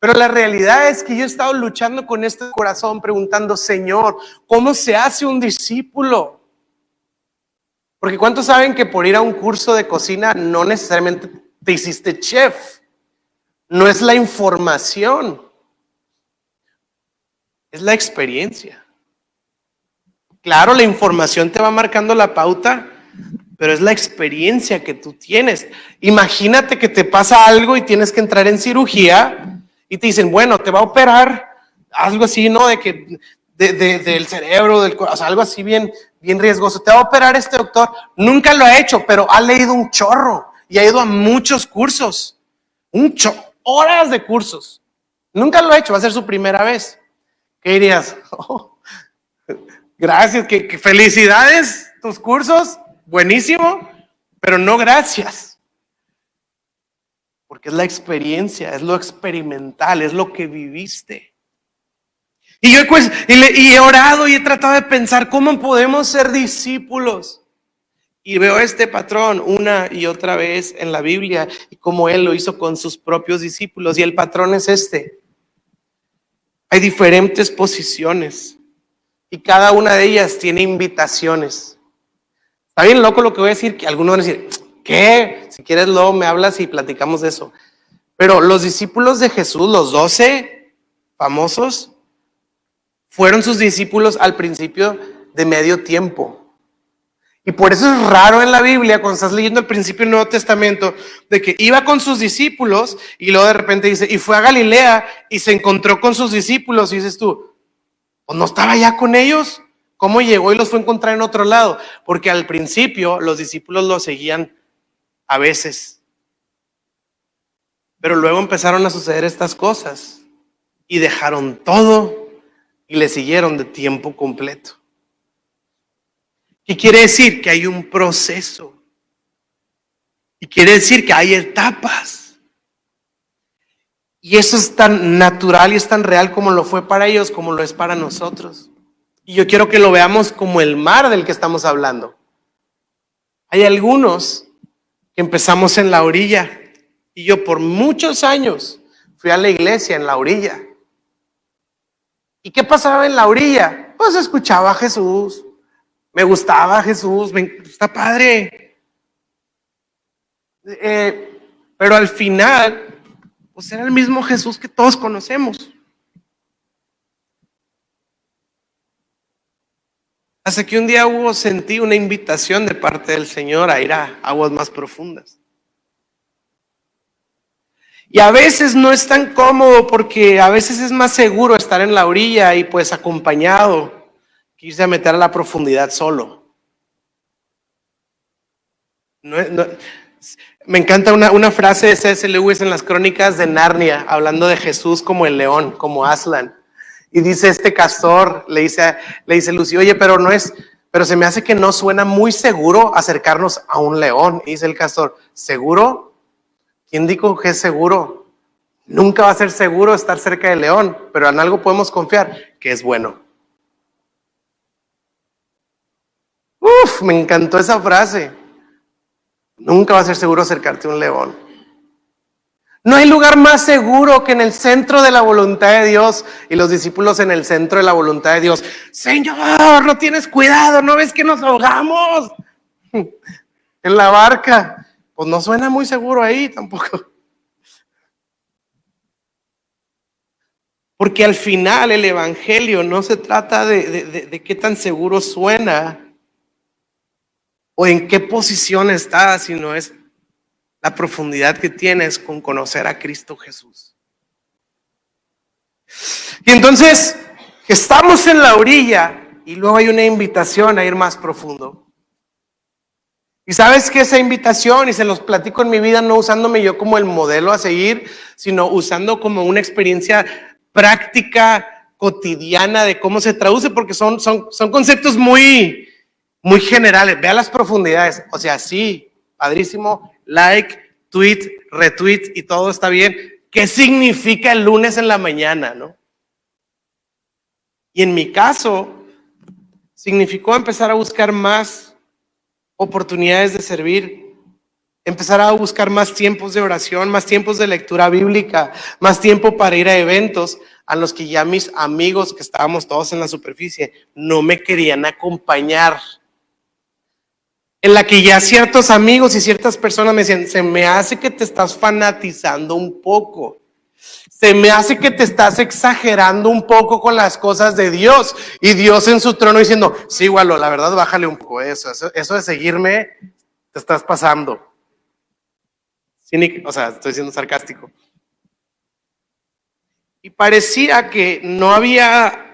Pero la realidad es que yo he estado luchando con este corazón preguntando, Señor, ¿cómo se hace un discípulo? Porque ¿cuántos saben que por ir a un curso de cocina no necesariamente te hiciste chef? No es la información. Es la experiencia. Claro, la información te va marcando la pauta, pero es la experiencia que tú tienes. Imagínate que te pasa algo y tienes que entrar en cirugía y te dicen, bueno, te va a operar algo así, ¿no? De que del cerebro, del corazón, algo así bien, bien riesgoso. Te va a operar este doctor. Nunca lo ha hecho, pero ha leído un chorro y ha ido a muchos cursos. Un horas de cursos. Nunca lo ha hecho, va a ser su primera vez. ¿Qué dirías? Oh, gracias, que, felicidades, tus cursos, buenísimo, pero no gracias. Porque es la experiencia, es lo experimental, es lo que viviste. Y yo pues, y, he orado y he tratado de pensar cómo podemos ser discípulos. Y veo este patrón una y otra vez en la Biblia y cómo Él lo hizo con sus propios discípulos. Y el patrón es este. Hay diferentes posiciones y cada una de ellas tiene invitaciones. Está bien loco lo que voy a decir, que algunos van a decir, ¿qué? Si quieres luego me hablas y platicamos de eso. Pero los discípulos de Jesús, los doce famosos, fueron sus discípulos al principio de medio tiempo. Y por eso es raro en la Biblia, cuando estás leyendo el principio del Nuevo Testamento, de que iba con sus discípulos y luego de repente dice, y fue a Galilea y se encontró con sus discípulos y dices tú, ¿pues no estaba ya con ellos? ¿Cómo llegó y los fue a encontrar en otro lado? Porque al principio los discípulos lo seguían a veces. Pero luego empezaron a suceder estas cosas y dejaron todo y le siguieron de tiempo completo. ¿Qué quiere decir? Que hay un proceso. Y quiere decir que hay etapas. Y eso es tan natural y es tan real como lo fue para ellos, como lo es para nosotros. Y yo quiero que lo veamos como el mar del que estamos hablando. Hay algunos empezamos en la orilla. Y yo por muchos años fui a la iglesia en la orilla. ¿Y qué pasaba en la orilla? Pues escuchaba a Jesús, me gustaba Jesús, me, está padre. Eh, pero al final, pues era el mismo Jesús que todos conocemos. Hasta que un día hubo, sentí una invitación de parte del Señor a ir a aguas más profundas. Y a veces no es tan cómodo porque a veces es más seguro estar en la orilla y pues acompañado quise meter a la profundidad solo. me encanta una, frase de C.S. Lewis en las crónicas de Narnia, hablando de Jesús como el león, como Aslan. Y dice este castor, le dice, le dice Lucy, oye, pero no es, pero se me hace que no suena muy seguro acercarnos a un león. Y dice el castor, ¿seguro? ¿Quién dijo que es seguro? Nunca va a ser seguro estar cerca del león, pero en algo podemos confiar, que es bueno. Uf, me encantó esa frase. Nunca va a ser seguro acercarte a un león. No hay lugar más seguro que en el centro de la voluntad de Dios y los discípulos en el centro de la voluntad de Dios. Señor, no tienes cuidado, no ves que nos ahogamos en la barca. Pues no suena muy seguro ahí tampoco. Porque al final el Evangelio no se trata de, qué tan seguro suena o en qué posición está, sino es la profundidad que tienes con conocer a Cristo Jesús. Y entonces estamos en la orilla y luego hay una invitación a ir más profundo. Y sabes que esa invitación, y se los platico en mi vida, no usándome yo como el modelo a seguir, sino usando como una experiencia práctica cotidiana de cómo se traduce, porque son, son, son conceptos muy, muy generales. Vea las profundidades. O sea, sí, padrísimo, like, tweet, retweet y todo está bien. ¿Qué significa el lunes en la mañana, no? Y en mi caso, significó empezar a buscar más oportunidades de servir, empezar a buscar más tiempos de oración, más tiempos de lectura bíblica, más tiempo para ir a eventos a los que ya mis amigos que estábamos todos en la superficie no me querían acompañar en la que ya ciertos amigos y ciertas personas me decían, se me hace que te estás fanatizando un poco. Se me hace que te estás exagerando un poco con las cosas de Dios. Y Dios en su trono diciendo, sí, Walo, la verdad, bájale un poco eso. Eso, de seguirme, te estás pasando. o sea, estoy siendo sarcástico. Y parecía que no había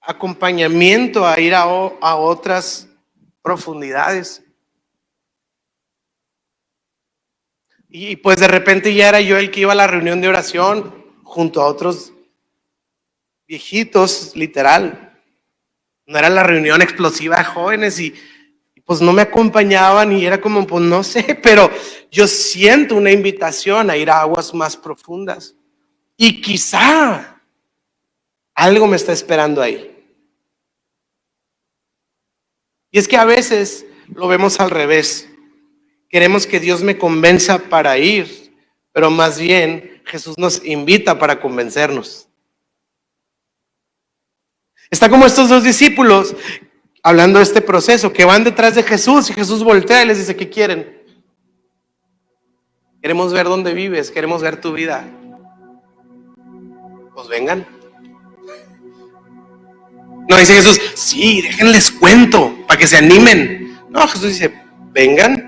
acompañamiento a ir a, a otras profundidades. Y pues de repente ya era yo el que iba a la reunión de oración junto a otros viejitos, literal. No era la reunión explosiva de jóvenes y, pues no me acompañaban y era como, pues no sé, pero yo siento una invitación a ir a aguas más profundas. Y quizá algo me está esperando ahí. Y es que a veces lo vemos al revés. Queremos que Dios me convenza para ir, pero más bien Jesús nos invita para convencernos. Está como estos dos discípulos hablando de este proceso, que van detrás de Jesús y Jesús voltea y les dice, ¿qué quieren? Queremos ver dónde vives, queremos ver tu vida. Pues vengan. No dice Jesús, sí, déjenles cuento para que se animen. No, Jesús dice, vengan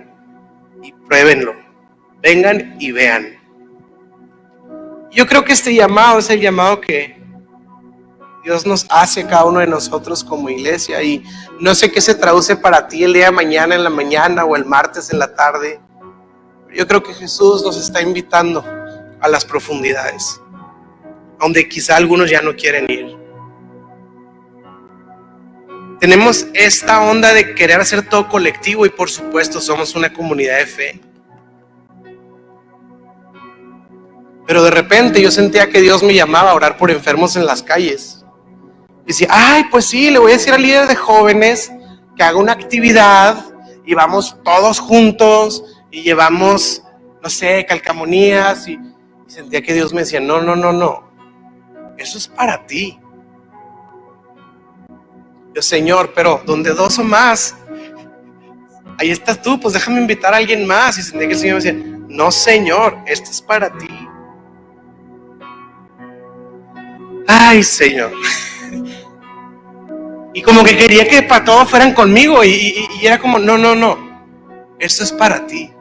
pruébenlo, vengan y vean. Yo creo que este llamado es el llamado que Dios nos hace cada uno de nosotros como iglesia y no sé qué se traduce para ti el día de mañana en la mañana o el martes en la tarde. Yo creo que Jesús nos está invitando a las profundidades, donde quizá algunos ya no quieren ir. Tenemos esta onda de querer hacer todo colectivo y por supuesto somos una comunidad de fe. Pero de repente yo sentía que Dios me llamaba a orar por enfermos en las calles. Y decía, ay, pues sí, le voy a decir al líder de jóvenes que haga una actividad y vamos todos juntos y llevamos, no sé, calcamonías. Y, y sentía que Dios me decía, no, no, no, no, eso es para ti. Señor, pero donde dos o más, ahí estás tú, pues déjame invitar a alguien más. Y sentía que el Señor me decía, no, Señor, esto es para ti. Ay, Señor. Y como que quería que para todos fueran conmigo y, y era como, no, no, no, esto es para ti.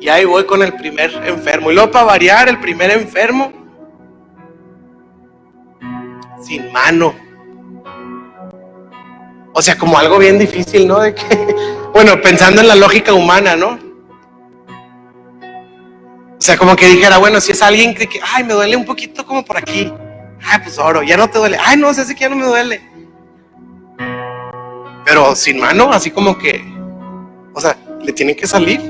Y ahí voy con el primer enfermo. Y luego para variar, el primer enfermo sin mano. O sea, como algo bien difícil, ¿no? De que, bueno, pensando en la lógica humana, ¿no? O sea, como que dijera, bueno, si es alguien que, ay, me duele un poquito como por aquí. Ay, pues oro, ya no te duele. Ay, no, sé si que ya no me duele. Pero sin mano, así como que, o sea, le tienen que salir.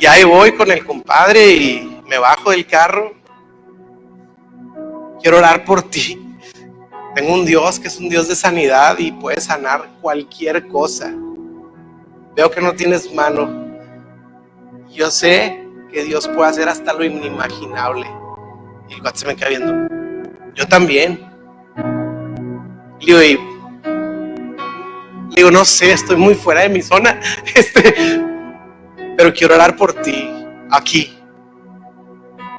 Y ahí voy con el compadre y me bajo del carro Quiero orar por ti. Tengo un Dios que es un Dios de sanidad y puede sanar cualquier cosa. Veo que no tienes mano. Yo sé que Dios puede hacer hasta lo inimaginable. Y el se me queda viendo. Yo también. Le digo, y- digo, no sé, estoy muy fuera de mi zona. Este, pero quiero orar por ti aquí.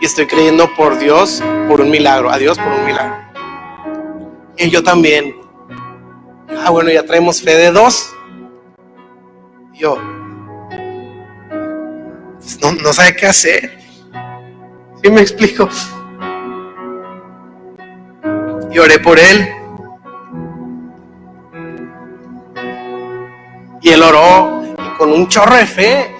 Y estoy creyendo por Dios, por un milagro. A Dios por un milagro. Y yo también. Ah, bueno, ya traemos fe de dos. Yo, pues, no, no sabe qué hacer. ¿Sí me explico? Y oré por él. Y él oró y con un chorro de fe.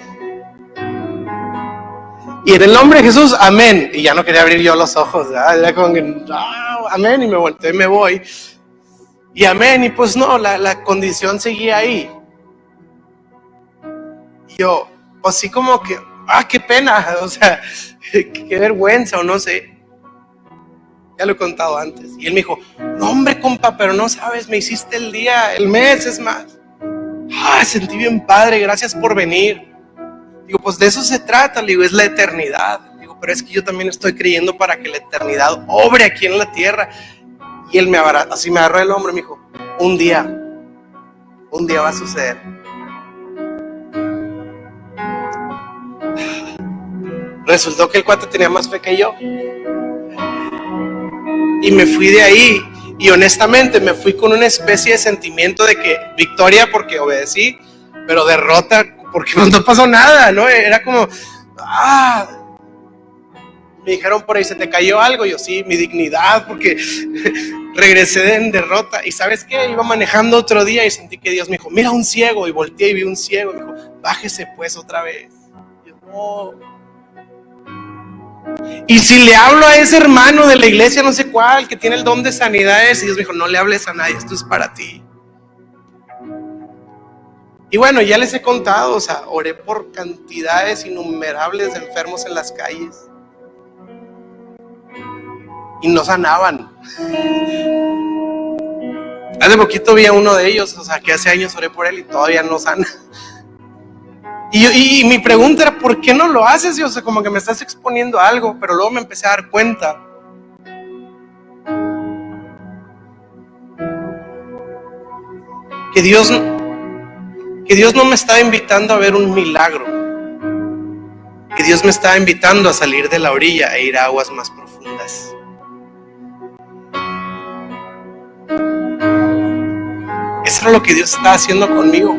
Y en el nombre de Jesús, amén. Y ya no quería abrir yo los ojos, ¿verdad? Era que, "Ah, amén, y me volteé y me voy. Y amén, y pues no, la, la condición seguía ahí. Y yo, pues sí como que, ah, qué pena, o sea, qué vergüenza, o no sé. Ya lo he contado antes. Y él me dijo, no hombre, compa, pero no sabes, me hiciste el día, el mes, es más. Ah, sentí bien padre, gracias por venir. Digo, pues de eso se trata, le digo, es la eternidad. Digo, pero es que yo también estoy creyendo para que la eternidad obre aquí en la tierra. Y él me agarró, así me agarró el hombro y me dijo, un día, un día va a suceder. Resultó que el cuate tenía más fe que yo. Y me fui de ahí. Y honestamente me fui con una especie de sentimiento de que victoria porque obedecí, pero derrota porque no pasó nada, ¿no? Era como, ah, me dijeron por ahí, se te cayó algo, yo sí, mi dignidad, porque regresé en derrota. Y sabes qué, iba manejando otro día y sentí que Dios me dijo, mira un ciego, y volteé y vi un ciego, y me dijo, bájese pues otra vez. Y. Y si le hablo a ese hermano de la iglesia, no sé cuál, que tiene el don de sanidades, y Dios me dijo, no le hables a nadie, esto es para ti. Y bueno, ya les he contado, o sea, oré por cantidades innumerables de enfermos en las calles. Y no sanaban. Hace poquito vi a uno de ellos, o sea, que hace años oré por él y todavía no sana. Y, y- mi pregunta era, ¿por qué no lo haces? Y, o como que me estás exponiendo a algo, pero luego me empecé a dar cuenta. Que Dios, que Dios no me estaba invitando a ver un milagro. Que Dios me estaba invitando a salir de la orilla e ir a aguas más profundas. Eso era lo que Dios estaba haciendo conmigo.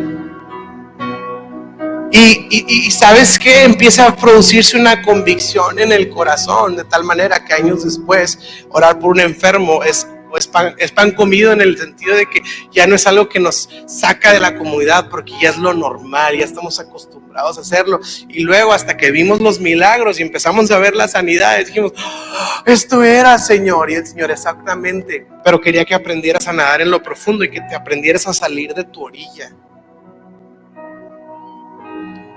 Y, y- y sabes que empieza a producirse una convicción en el corazón, de tal manera que años después orar por un enfermo es, es, pan, comido en el sentido de que ya no es algo que nos saca de la comunidad, porque ya es lo normal, ya estamos acostumbrados a hacerlo. Y luego hasta que vimos los milagros y empezamos a ver las sanidades, dijimos, "Ah, esto era Señor, y el Señor exactamente, pero quería que aprendieras a nadar en lo profundo y que te aprendieras a salir de tu orilla.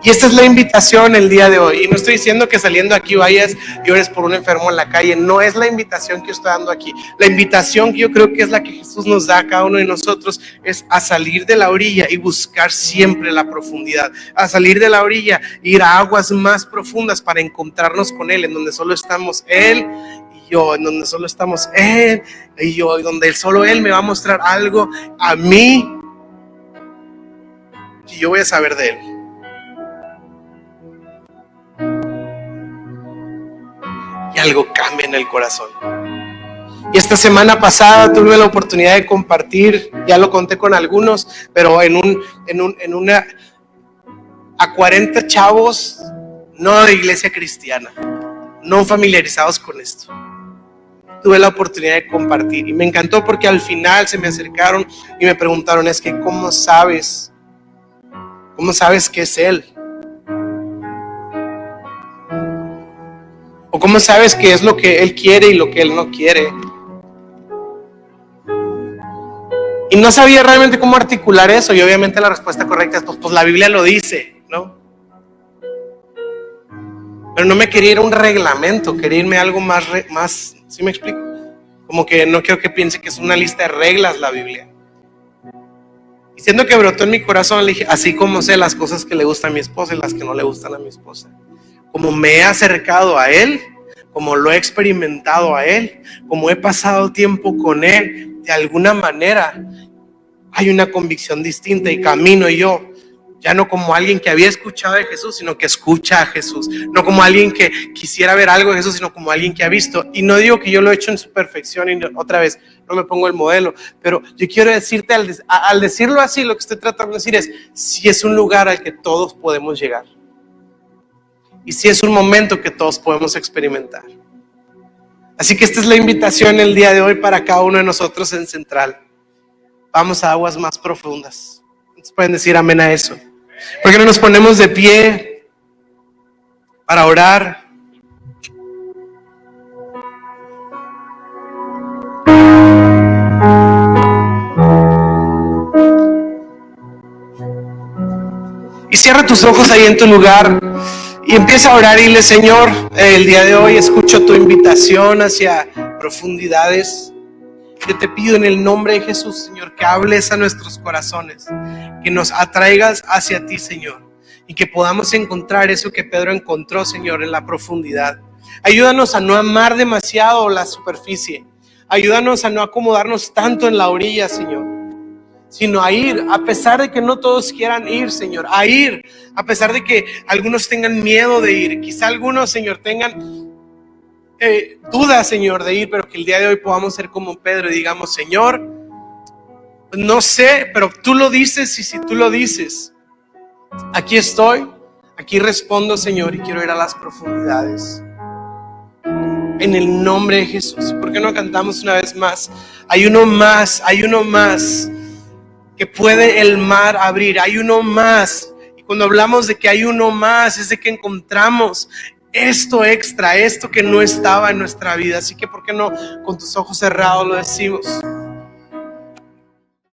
Y esta es la invitación el día de hoy. Y no estoy diciendo que saliendo aquí vayas y ores por un enfermo en la calle. No es la invitación que estoy dando aquí. La invitación que yo creo que es la que Jesús nos da a cada uno de nosotros es a salir de la orilla y buscar siempre la profundidad. A salir de la orilla, ir a aguas más profundas para encontrarnos con Él, en donde solo estamos Él y yo, en donde solo estamos Él y yo, donde solo Él me va a mostrar algo a mí y yo voy a saber de Él. Algo cambia en el corazón. Y esta semana pasada tuve la oportunidad de compartir, ya lo conté con algunos, pero en un, en un, en una, a 40 chavos, no de iglesia cristiana, no familiarizados con esto. Tuve la oportunidad de compartir y me encantó porque al final se me acercaron y me preguntaron, es que, ¿cómo sabes? ¿Cómo sabes que es Él? ¿O cómo sabes qué es lo que Él quiere y lo que Él no quiere? Y no sabía realmente cómo articular eso y obviamente la respuesta correcta es, pues, pues la Biblia lo dice, ¿no? Pero no me quería ir a un reglamento, quería irme a algo más, más, ¿sí me explico? Como que no quiero que piense que es una lista de reglas la Biblia. Y siendo que brotó en mi corazón, le dije, así como sé las cosas que le gustan a mi esposa y las que no le gustan a mi esposa. Como me he acercado a Él, como lo he experimentado a Él, como he pasado tiempo con Él, de alguna manera hay una convicción distinta y camino yo ya no como alguien que había escuchado de Jesús, sino que escucha a Jesús. No como alguien que quisiera ver algo de Jesús, sino como alguien que ha visto. Y no digo que yo lo he hecho en su perfección y otra vez no me pongo el modelo, pero yo quiero decirte al, decirlo así, lo que estoy tratando de decir es, si es un lugar al que todos podemos llegar. Y si es un momento que todos podemos experimentar. Así que esta es la invitación el día de hoy para cada uno de nosotros en Central. Vamos a aguas más profundas. Pueden decir amén a eso. ¿Por qué no nos ponemos de pie para orar? Y cierra tus ojos ahí en tu lugar y empieza a orar y dile, Señor, el día de hoy escucho tu invitación hacia profundidades. Yo te pido en el nombre de Jesús, Señor, que hables a nuestros corazones, que nos atraigas hacia ti, Señor, y que podamos encontrar eso que Pedro encontró, Señor, en la profundidad. Ayúdanos a no amar demasiado la superficie. Ayúdanos a no acomodarnos tanto en la orilla, Señor, sino a ir, a pesar de que no todos quieran ir, Señor, a ir, a pesar de que algunos tengan miedo de ir, quizá algunos, Señor, tengan eh, duda, Señor, de ir, pero que el día de hoy podamos ser como Pedro y digamos, Señor, no sé, pero tú lo dices y si tú lo dices, aquí estoy, aquí respondo, Señor, y quiero ir a las profundidades. En el nombre de Jesús. ¿Por qué no cantamos una vez más? Hay uno más, hay uno más que puede el mar abrir, hay uno más. Y cuando hablamos de que hay uno más, es de que encontramos esto extra, esto que no estaba en nuestra vida. Así que, ¿por qué no con tus ojos cerrados lo decimos?